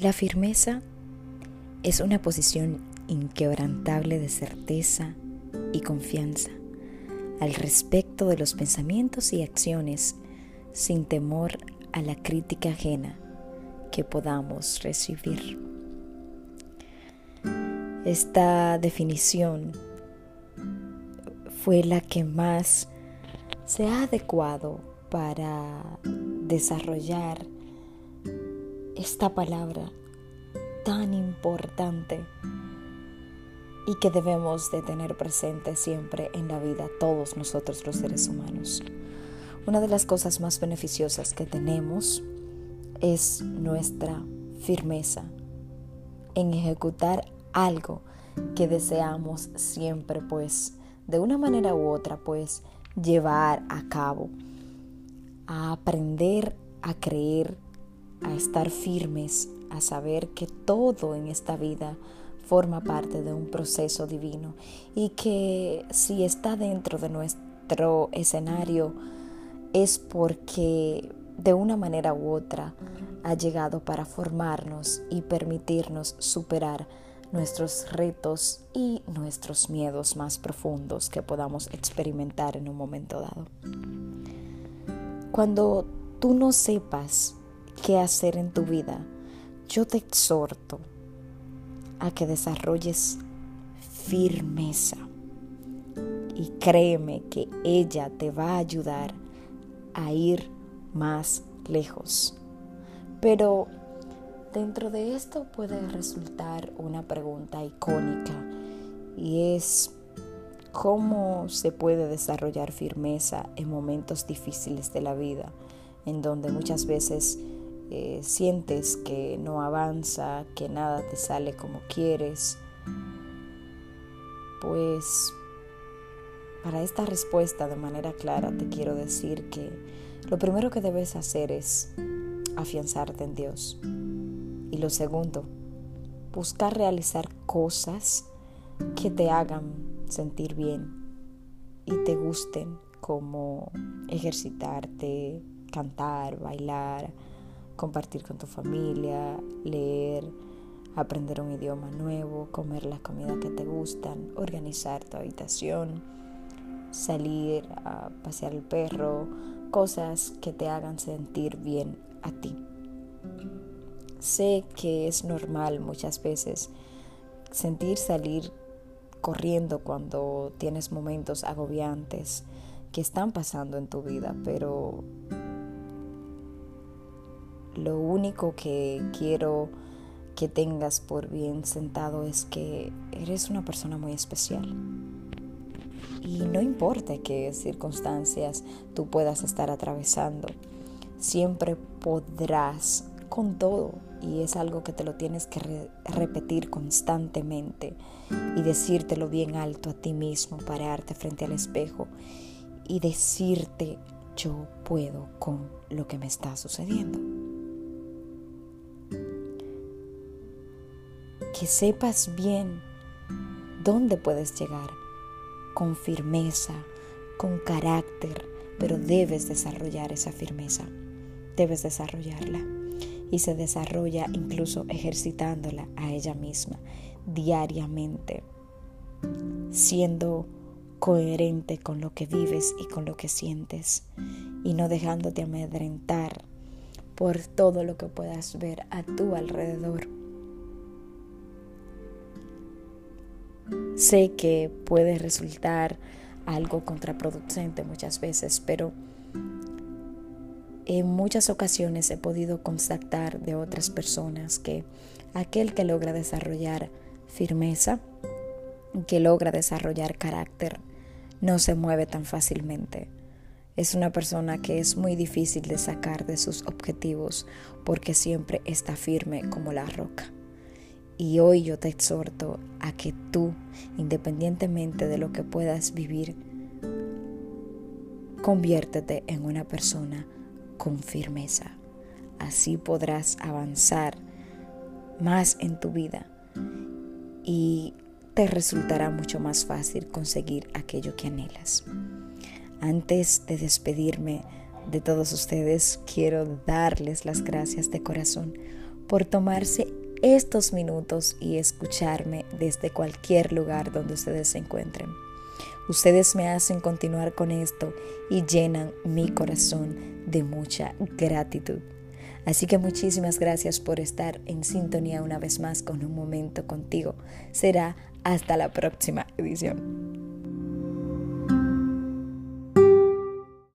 La firmeza es una posición inquebrantable de certeza y confianza al respecto de los pensamientos y acciones sin temor a la crítica ajena que podamos recibir. Esta definición fue la que más se ha adecuado para desarrollar esta palabra tan importante y que debemos de tener presente siempre en la vida todos nosotros los seres humanos. Una de las cosas más beneficiosas que tenemos es nuestra firmeza en ejecutar algo que deseamos siempre pues de una manera u otra pues llevar a cabo, a aprender a creer, a estar firmes, a saber que todo en esta vida forma parte de un proceso divino y que si está dentro de nuestro escenario es porque de una manera u otra ha llegado para formarnos y permitirnos superar nuestros retos y nuestros miedos más profundos que podamos experimentar en un momento dado. Cuando tú no sepas qué hacer en tu vida, yo te exhorto a que desarrolles firmeza. Y créeme que ella te va a ayudar a ir más lejos. Pero dentro de esto puede resultar una pregunta icónica y es cómo se puede desarrollar firmeza en momentos difíciles de la vida, en donde muchas veces eh, sientes que no avanza, que nada te sale como quieres, pues para esta respuesta de manera clara te quiero decir que lo primero que debes hacer es afianzarte en Dios. Y lo segundo, buscar realizar cosas que te hagan sentir bien y te gusten como ejercitarte, cantar, bailar, compartir con tu familia, leer, aprender un idioma nuevo, comer las comidas que te gustan, organizar tu habitación, salir a pasear el perro, cosas que te hagan sentir bien a ti. Sé que es normal muchas veces sentir salir corriendo cuando tienes momentos agobiantes que están pasando en tu vida, pero lo único que quiero que tengas por bien sentado es que eres una persona muy especial. Y no importa qué circunstancias tú puedas estar atravesando, siempre podrás con todo. Y es algo que te lo tienes que repetir constantemente y decírtelo bien alto a ti mismo, pararte frente al espejo y decirte, yo puedo con lo que me está sucediendo. Que sepas bien dónde puedes llegar, con firmeza, con carácter, pero debes desarrollar esa firmeza, debes desarrollarla. Y se desarrolla incluso ejercitándola a ella misma diariamente, siendo coherente con lo que vives y con lo que sientes y no dejándote amedrentar por todo lo que puedas ver a tu alrededor Sé que puede resultar algo contraproducente muchas veces, pero en muchas ocasiones he podido constatar de otras personas que aquel que logra desarrollar firmeza, que logra desarrollar carácter, no se mueve tan fácilmente. Es una persona que es muy difícil de sacar de sus objetivos porque siempre está firme como la roca. Y hoy yo te exhorto que tú, independientemente de lo que puedas vivir, conviértete en una persona con firmeza. Así podrás avanzar más en tu vida y te resultará mucho más fácil conseguir aquello que anhelas. Antes de despedirme de todos ustedes, quiero darles las gracias de corazón por tomarse estos minutos y escucharme desde cualquier lugar donde ustedes se encuentren. Ustedes me hacen continuar con esto y llenan mi corazón de mucha gratitud. Así que muchísimas gracias por estar en sintonía una vez más con un momento contigo. Será hasta la próxima edición.